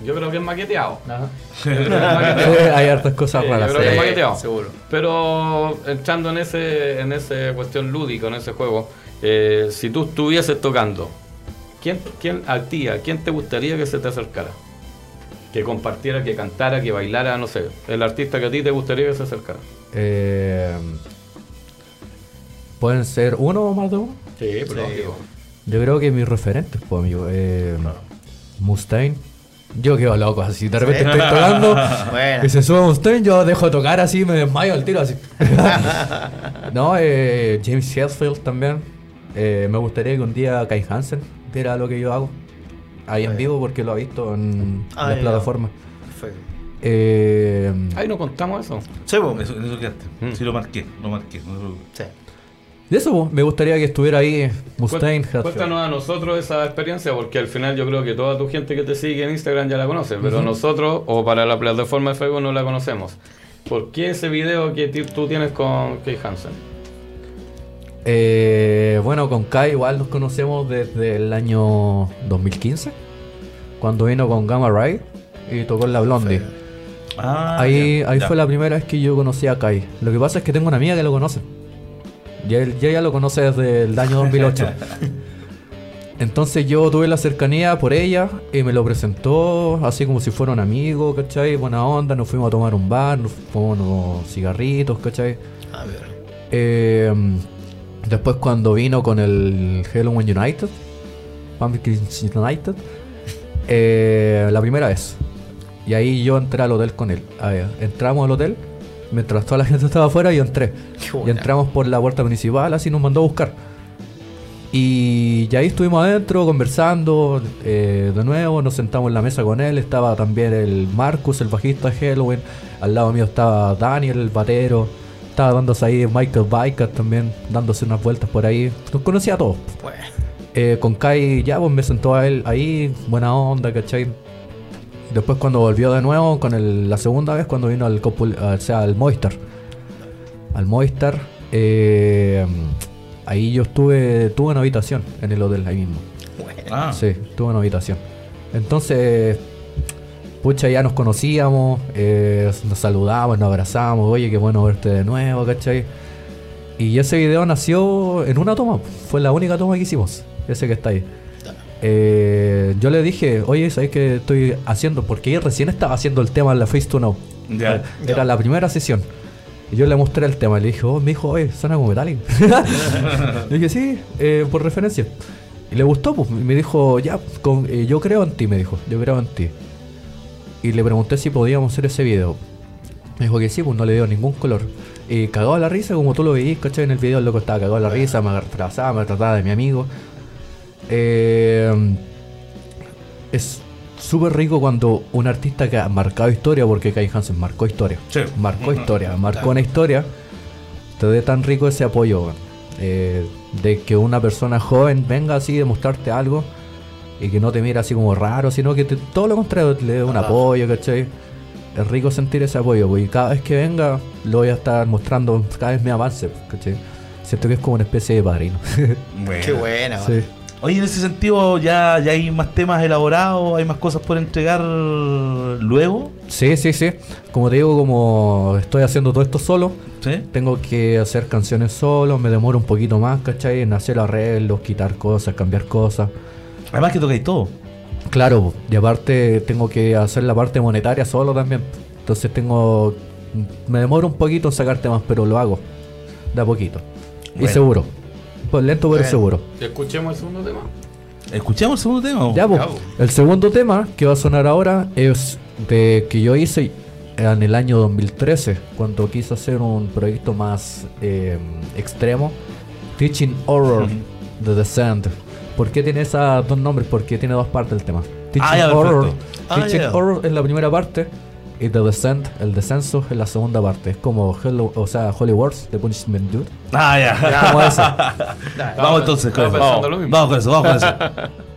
Yo creo que es maqueteado. Yo creo que es maqueteado. Sí, hay hartas cosas Sí, raras. yo creo que es sí. maqueteado. seguro. Pero entrando en ese en esa cuestión lúdica, en ese juego, eh, si tú estuvieses tocando, ¿quién, quién a ti, a quién te gustaría que se te acercara? Que compartiera, que cantara, que bailara, no sé. El artista que a ti te gustaría que se acercara. Eh, ¿Pueden ser uno o más de uno? Sí, pero Yo creo que mis referentes, pues, amigo. Eh, Mustaine. Yo quedo loco así. De repente Sí. estoy tocando Bueno. y se sube Mustaine. Yo dejo de tocar así, me desmayo al tiro así. no, eh, James Hetfield también. Eh, me gustaría que un día Kai Hansen viera lo que yo hago. Ahí en vivo porque lo ha visto en Ah, las plataformas. Perfecto. Eh, Ahí no contamos eso. Sí. Eso, eso quedaste. Mm. Sí, lo marqué, lo marqué. no. Sí. De eso, me gustaría que estuviera ahí Mustaine. Cuéntanos a nosotros esa experiencia, porque al final yo creo que toda tu gente que te sigue en Instagram ya la conoce, pero nosotros, o para la plataforma de Facebook, no la conocemos. ¿Por qué ese video que tú tienes con Kay Hansen? Eh, bueno, con Kai igual nos conocemos desde el año 2015, cuando vino con Gamma Ray y tocó en la Blondie. Ah, ahí ya, ahí ya. fue la primera vez que yo conocí a Kai. Lo que pasa es que tengo una amiga que lo conoce. Y él ya, ya lo conoce desde el año 2008. Entonces yo tuve la cercanía por ella y me lo presentó así como si fuera un amigo, ¿cachai? Buena onda, nos fuimos a tomar un bar, nos fumamos unos cigarritos, ¿cachai? A ver. Eh, después cuando vino con el Halloween United, Pumpkins United, eh, la primera vez. Y ahí yo entré al hotel con él. A ver, entramos al hotel, mientras toda la gente estaba afuera, yo entré. Y entramos por la puerta principal, así nos mandó a buscar. Y, ya ahí estuvimos adentro conversando eh, de nuevo, nos sentamos en la mesa con él, estaba también el Marcus, el bajista de Halloween, al lado mío estaba Daniel, el batero, estaba dándose ahí Michael Biker también, dándose unas vueltas por ahí, nos conocía a todos. Bueno. eh, con Kai ya pues me sentó a él ahí, buena onda, ¿cachai? Después cuando volvió de nuevo, con el- la segunda vez cuando vino al, Copul- o sea, al Moistar. Al Moistar, eh, ahí yo estuve, tuve una habitación en el hotel ahí mismo. Ah, Sí, tuve una habitación. Entonces, pucha, ya nos conocíamos, eh, nos saludamos, nos abrazamos, oye, qué bueno verte de nuevo, ¿cachai? Y ese video nació en una toma, fue la única toma que hicimos, ese que está ahí. Eh, yo le dije, oye, ¿sabes qué estoy haciendo? Porque ella recién estaba haciendo el tema en la Face to Know. Ya. Era la primera sesión. Y yo le mostré el tema y le dije, oh, me dijo, oye, suena como Metallica. le dije, sí, eh, por referencia. Y le gustó, pues, y me dijo, ya, con- eh, yo creo en ti, me dijo, yo creo en ti. Y le pregunté si podíamos hacer ese video. Me dijo que sí, pues no le dio ningún color. Y cagado a la risa, como tú lo veís, ¿cachai? En el video el loco estaba cagado a la risa, me abrazaba, me trataba de mi amigo. Eh, es súper rico cuando un artista que ha marcado historia, porque Kai Hansen marcó historia. Sí. Marcó historia, marcó una historia. Te dé tan rico ese apoyo. Eh, de que una persona joven venga así de mostrarte algo y que no te mira así como raro, sino que te- todo lo contrario, le dé un apoyo, ¿cachai? Es rico sentir ese apoyo, y cada vez que venga lo voy a estar mostrando cada vez mi avance, ¿cachai? Siento que es como una especie de padrino. Bueno. Qué buena, sí. Oye, en ese sentido, ya, ya hay más temas elaborados, hay más cosas por entregar luego. Sí, sí, sí. Como te digo, como estoy haciendo todo esto solo, ¿Sí? tengo que hacer canciones solo, me demoro un poquito más, ¿cachai? En hacer arreglos, quitar cosas, cambiar cosas. Además que tocáis todo. Claro, y aparte tengo que hacer la parte monetaria solo también. Entonces tengo... Me demoro un poquito en sacar temas, pero lo hago. De a poquito. Y seguro. Pues lento pero Bueno. seguro. Escuchemos el segundo tema. Escuchamos el segundo tema. Ya, pues, el segundo tema que va a sonar ahora es de que yo hice en el año 2013, cuando quise hacer un proyecto más eh, extremo, Teaching Horror The Descent. ¿Por qué tiene esos dos nombres? Porque tiene dos partes el tema. Teaching Ah, ya, perfecto. Horror, Ah, Teaching ya. Horror es la primera parte y The Descent, el descenso, es la segunda parte. Es como Hello, o sea, Holy Wars, The Punishment Dude. Ah, ya. Como eso. vamos entonces con eso. Vamos, vamos con eso, vamos con eso.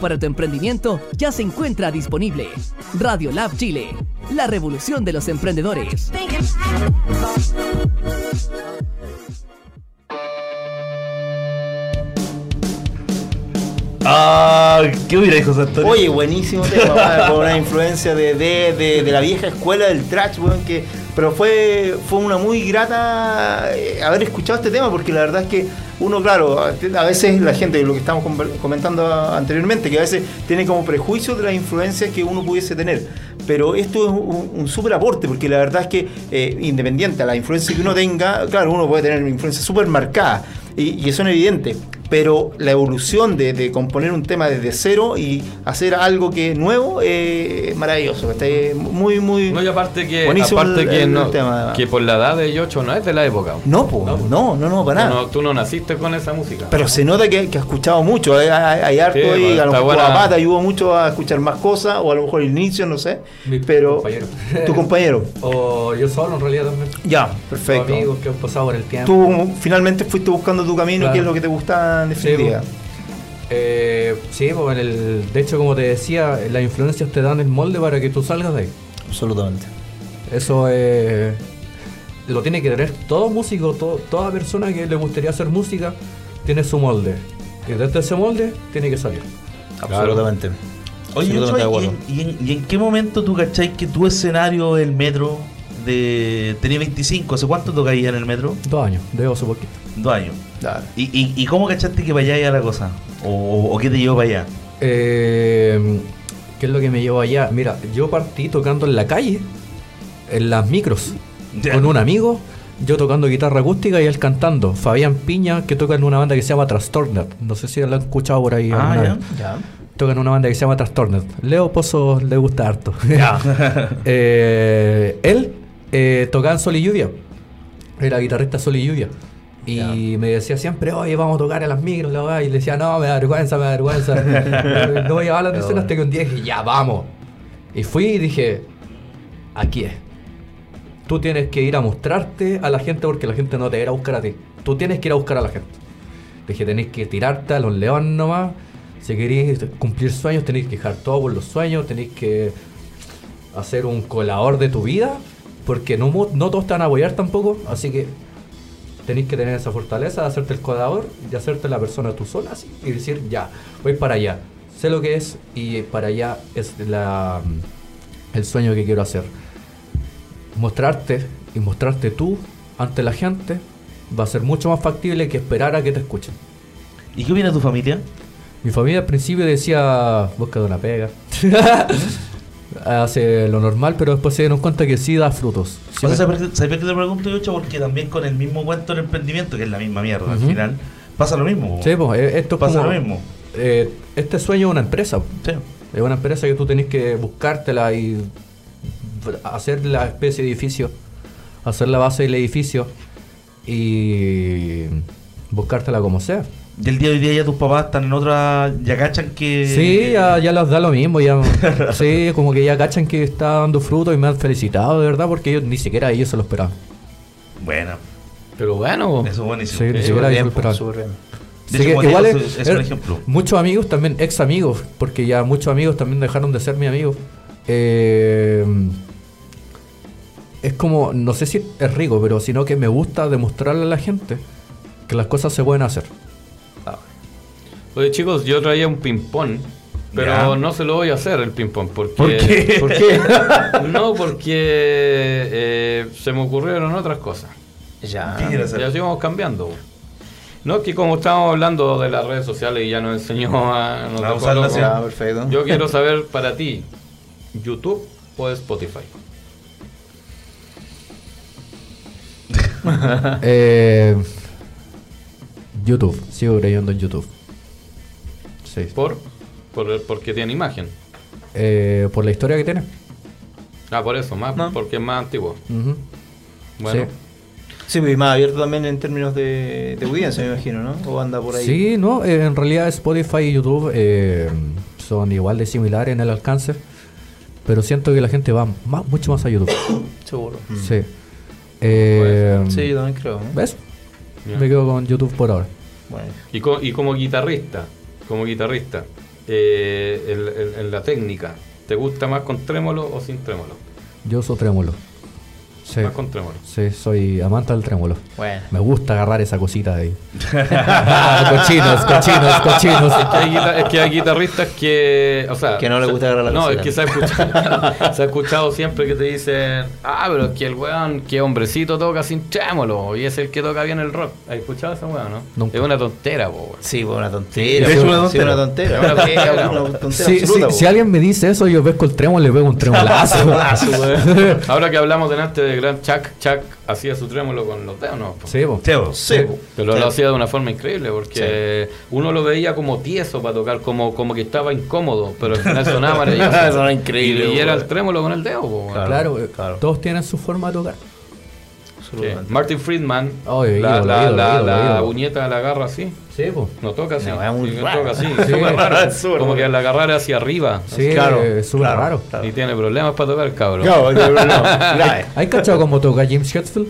para tu emprendimiento ya se encuentra disponible. Radio Lab Chile, la revolución de los emprendedores. Ah, ¿qué hubiera dicho José Antonio? Oye, buenísimo tema, con una influencia de, de, de, de la vieja escuela del trash, weón, que pero fue fue una muy grata eh, haber escuchado este tema porque la verdad es que uno, claro, a veces la gente, lo que estamos comentando anteriormente, que a veces tiene como prejuicios de las influencias que uno pudiese tener. Pero esto es un, un súper aporte, porque la verdad es que eh, independiente a la influencia que uno tenga, claro, uno puede tener una influencia súper marcada, y, y eso es evidente. Pero la evolución de, de componer un tema desde cero y hacer algo que es nuevo eh, es maravilloso. Está muy, muy. No, y aparte que, buenísimo aparte el- que, el no- tema. que por la edad de Yocho no es de la época. No, po, no, no, no, para nada. no, tú no naciste con esa música. Pero se nota que, que ha escuchado mucho, hay, hay- hay harto Sí, y a lo mejor buena. papá te ayudó mucho a escuchar más cosas, o a lo mejor el inicio, no sé. Mi pero compañero. tu compañero. O yo solo en realidad también. Ya, perfecto. amigos que han pasado por el tiempo. Tú finalmente fuiste buscando tu camino, Claro. que es lo que te gusta en definitiva. pues. Eh, sí, pues, en el, de hecho, como te decía, las influencias te dan el molde para que tú salgas de ahí. Absolutamente. Eso eh, lo tiene que tener todo músico, todo- toda persona que le gustaría hacer música, tiene su molde. Y desde ese molde tiene que salir. Absolutamente. Oye, Absolutamente Yocho, de ¿y, acuerdo. en, y en- y en qué momento tú cacháis que tu escenario, el metro, de tenía 25? ¿Hace cuánto tocáis en el metro? Dos años, de hace poquito. Dos años. ¿Y, y, y cómo cachaste que vayáis a la cosa? ¿O, o- o qué te llevó para allá? Eh, ¿Qué es lo que me llevó allá? Mira, yo partí tocando en la calle, en las micros, con un amigo, yo tocando guitarra acústica y él cantando. Fabián Piña, que toca en una banda que se llama Trastorned. No sé si lo han escuchado por ahí. Ah. Ya. Toca en una banda que se llama Trastorned. Leo Pozo le gusta harto. Eh, él eh, tocaba en Sol y Lluvia. Era guitarrista Sol y Lluvia. Y me decía siempre, oye, vamos a tocar a las micros, la weá. Y le decía, no, me da vergüenza, me da vergüenza. no voy a llamar la atención hasta que un día dije, ya, vamos. Y fui y dije, aquí es. Tú tienes que ir a mostrarte a la gente porque la gente no te va a ir a buscar a ti. Tú tienes que ir a buscar a la gente. Dije, tenéis que tirarte a los leones nomás. Si queréis cumplir sueños, tenéis que dejar todo por los sueños, tenéis que hacer un colador de tu vida, porque no, no todos te van a apoyar tampoco, así que tenéis que tener esa fortaleza de hacerte el colador, de hacerte la persona tú sola así, y decir, ya, voy para allá, sé lo que es y para allá es la, el sueño que quiero hacer. Mostrarte y mostrarte tú ante la gente va a ser mucho más factible que esperar a que te escuchen. ¿Y qué opina tu familia? Mi familia al principio decía, busca de una pega. Hace lo normal, pero después se dieron cuenta que sí da frutos. Sí me- ¿sabes por qué- te pregunto, Yocho? Porque también con el mismo cuento del emprendimiento, que es la misma mierda al final, pasa lo mismo. Sí, pues, eh, esto es pasa como- lo mismo. eh, este sueño es una empresa. Sí. Es una empresa que tú tenés que buscártela y hacer la especie de edificio, hacer la base del edificio y buscártela como sea. Y el día de hoy día ya tus papás están en otra. Ya cachan que. Sí, ya, ya les da lo mismo, ya sí, como que ya cachan que está dando fruto y me han felicitado de verdad porque ellos ni siquiera ellos se lo esperaban. Bueno, Pero bueno, eso es buenísimo. Sí, ni siquiera ellos bien, lo esperaban. súper bien. De Así hecho, que Juan igual Diego es- es, es un er- ejemplo. Muchos amigos también, ex amigos, porque ya muchos amigos también dejaron de ser mi amigos. Eh, es como, no sé si es rico, pero sino que me gusta demostrarle a la gente que las cosas se pueden hacer. Oye chicos, yo traía un ping-pong, pero Ya. no se lo voy a hacer el ping-pong. Porque, ¿Por qué? ¿Por qué? no, porque eh, se me ocurrieron otras cosas. Ya. ¿Qué quieres Y hacer? así vamos cambiando. No, que como estábamos hablando de las redes sociales y ya nos enseñó a... nos A. Ya, perfecto. Yo quiero saber para ti, ¿YouTube o Spotify? Eh, YouTube, sigo creyendo en YouTube. Sí. ¿Por? Por, porque tiene imagen. Eh, por la historia que tiene. Ah, por eso, más, No. porque es más antiguo. Bueno, Sí. Sí, pues, y más abierto también en términos de, de audiencia, me imagino, ¿no? O anda por ahí. Sí, no, eh, en realidad Spotify y YouTube eh, son igual de similares en el alcance, pero siento que la gente va más, mucho más a YouTube. Seguro. Sí. Eh, Sí, yo también creo. ¿Ves? Me quedo con YouTube por ahora. Bueno. y, co- y como guitarrista, como guitarrista, eh, en, en- la técnica, ¿te gusta más con trémolo o sin trémolo? Yo uso trémolo. Sí, Más con trémolo. sí, soy amante del trémolo. Bueno. Me gusta agarrar esa cosita de ahí. cochinos, cochinos, cochinos. Es que, hay guita- es que hay guitarristas que. O sea, Que no les gusta agarrar la No, cosita. es que se ha, escuchado, se ha escuchado siempre que te dicen. Ah, pero es que el weón, que hombrecito toca sin trémolo. Y es el que toca bien el rock. ¿Has escuchado esa weón, no? Nunca. Es una tontera, po, weón. Sí, pues una tontera. Es una sí, tontera. una tontera. Es una tontera. Una tontera Si, si- absoluta, si alguien me dice eso, yo pesco el trémolo y le pego un tremolazo. Ahora que hablamos delante de Gran Chuck, Chuck hacía su trémolo con los dedos, ¿no? Cheo. Sí, pues. Pero lo hacía de una forma increíble porque uno lo veía como tieso para tocar, como, como que estaba incómodo, pero al final sonaba maravilloso. Sonaba increíble, Y, y era el trémolo con el dedo, po. Claro, claro. todos tienen su forma de tocar. Sí. Martin Friedman, Oh, la, ídolo, la, ídolo, la- ídolo, la ídolo. uñeta la agarra así, Sí, no toca así, No, es muy sí, no raro. toca así, Sí. súper raro. Súper como que la agarrara hacia arriba Sí, Claro, es súper claro, raro. claro. y tiene problemas para tocar, cabrón. No, no, no, no. Grave. ¿Hay cachado cómo toca James Hetfield?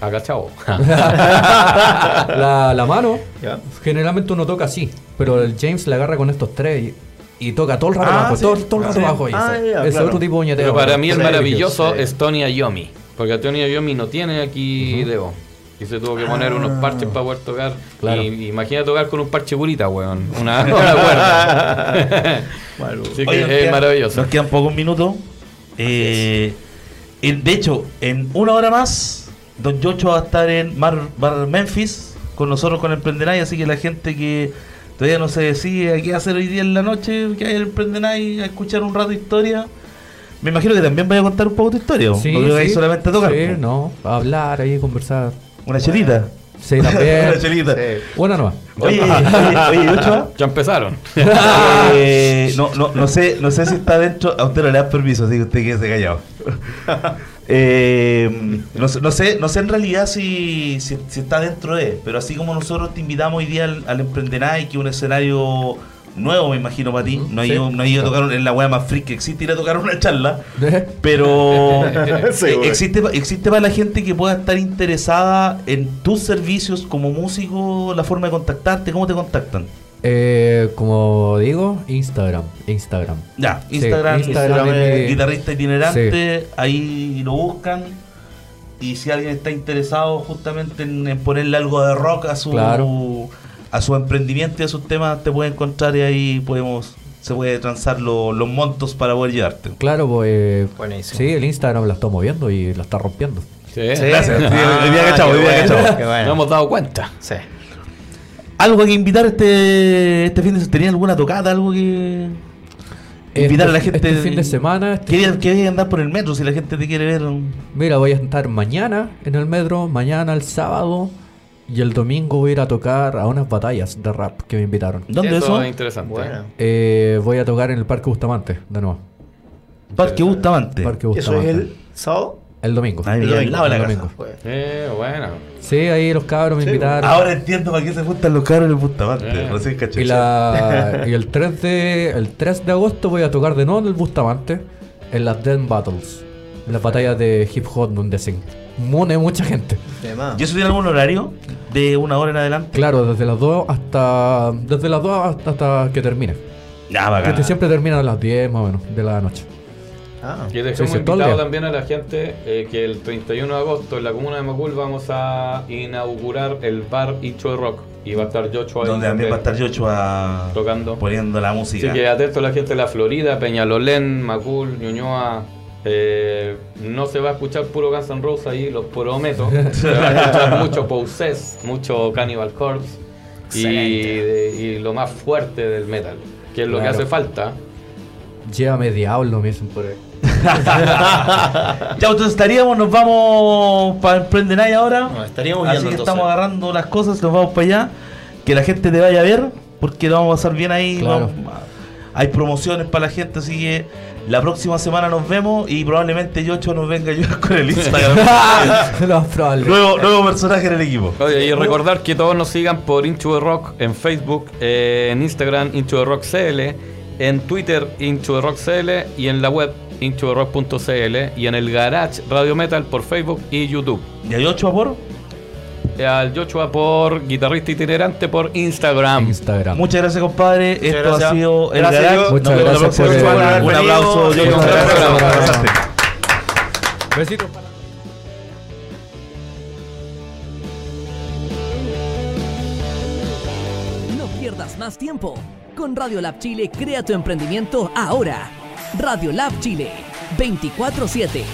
Agachado. la, la mano, generalmente uno toca así, pero el James le agarra con estos tres y, y toca todo el rato Ah, abajo, sí. todo, todo el rato Sí. Ah, ese- ya, ese claro. otro tipo de uñeteo. Pero para mí el maravilloso sí. es Tony Iommi, porque Tony Iommi no tiene aquí dedo. Y se tuvo que poner unos parches para poder tocar. Claro. Y, imagina tocar con un parche curita, weón. Una, una cuerda. Malo. Así que Oye, nos es quedan- maravilloso. Nos quedan pocos minutos. Eh, de hecho, en una hora más, Don Yocho va a estar en Mar, Bar Memphis con nosotros con Emprendenay. Así que la gente que todavía no se decide qué hacer hoy día en la noche, que hay en Emprendenay a escuchar un rato de historia. Me imagino que también vaya a contar un poco tu historia. Sí, no creo que ahí sí. solamente a tocar. Sí, no, a hablar ahí, conversar. Una chelita. Sí, también. Una chelita. Sí. Una nomás. Oye, oye, oye, Yocho. Ya empezaron. Eh, no, no, no sé, no sé si está dentro. A usted no le da permiso, así que usted quede callado. Eh, no, sé- no sé, no sé en realidad si, si, si está dentro de, pero así como nosotros te invitamos hoy día al, al Emprendenay, que es un escenario nuevo, me imagino para ti. No he Sí. ido, no he ido a tocar en la wea más freak que existe ir a tocar una charla. ¿Eh? Pero Sí, eh, existe, existe para la gente que pueda estar interesada en tus servicios como músico, la forma de contactarte, ¿cómo te contactan? Eh, como digo, Instagram. Instagram. Ya, Sí, Instagram, es mi- guitarrista itinerante, ahí lo buscan. Y si alguien está interesado justamente en, en ponerle algo de rock a su Claro. A su emprendimiento y a sus temas, te puede encontrar y ahí podemos se puede transar lo- los montos para poder llevarte. Claro, pues. Buenísimo. Sí, el Instagram la está moviendo y la está rompiendo. Sí. Gracias. Ah, día día bueno, bueno. Hemos dado cuenta. Sí. ¿Algo que invitar este, este fin de semana? ¿Tenía alguna tocata? ¿Algo que invitar a la Este- gente? Este fin de semana. este- ¿Qué día, qué día andar por el metro si la gente te quiere ver? Mira, voy a estar mañana en el metro, mañana el sábado. Y el domingo voy a ir a tocar a unas batallas de rap que me invitaron. ¿Dónde eso eso? es interesante. Bueno. Eh, voy a tocar en el Parque Bustamante, de nuevo. Parque Bustamante. Parque ¿Eso Bustamante. es el sábado? El domingo. Ahí, El al domingo, lado de la el casa. domingo. Eh, bueno. Sí, ahí los cabros me Sí, invitaron. Ahora entiendo para qué se juntan los cabros en el Bustamante. Eh. Recién caché. Y, la, y el, 3 de, el 3 de agosto voy a tocar de nuevo en el Bustamante en las Den Battles. En las batallas de hip hop donde se une mucha gente. ¿Y eso tiene algún horario? ¿De una hora en adelante? Claro, desde las 2 hasta. Desde las 2 hasta, hasta que termine. Ya, Que bacán. este siempre termina a las 10 más o menos de la noche. Ah. Y dejamos Sí, invitado también a la gente eh, que el 31 de agosto en la comuna de Macul vamos a inaugurar el bar Icho de Rock. Y va a estar Yocho ahí Donde también va a estar Yocho a... tocando. poniendo la Así música. que atento a la gente de la Florida, Peñalolén, Macul, Ñuñoa. Eh, no se va a escuchar puro Guns N' Roses ahí, los prometo. Se va a escuchar mucho Possess, mucho Cannibal Corpse y, de- y lo más fuerte del metal, que es lo que hace falta. Llévame diablo, me dicen por ahí. Ya, entonces estaríamos, nos vamos para Emprendenay ahora. Nos estaríamos Así yendo que entonces. estamos agarrando las cosas, nos vamos para allá. Que la gente te vaya a ver, porque lo vamos a pasar bien ahí. Claro. vamos- hay promociones para la gente, así que la próxima semana nos vemos y probablemente Yocho nos venga a ayudar con el Instagram. Nuevo, nuevo personaje en el equipo. Oye, y recordar que todos nos sigan por Incho de Rock en Facebook, eh, en Instagram Incho de Rock CL, en Twitter Incho de Rock CL y en la web inchodrock.cl y en el Garage Radio Metal por Facebook y YouTube. ¿Y hay Yocho por? Eh, al Joshua por guitarrista itinerante por Instagram. Instagram. Muchas gracias, compadre. Muchas Esto gracias. ha sido el Gracias, Garage. Muchas Nos gracias por el- Un aplauso. Por pasarte. Besitos. No pierdas más tiempo. Con Radio Lab Chile, crea tu emprendimiento ahora. Radio Lab Chile, 24-7.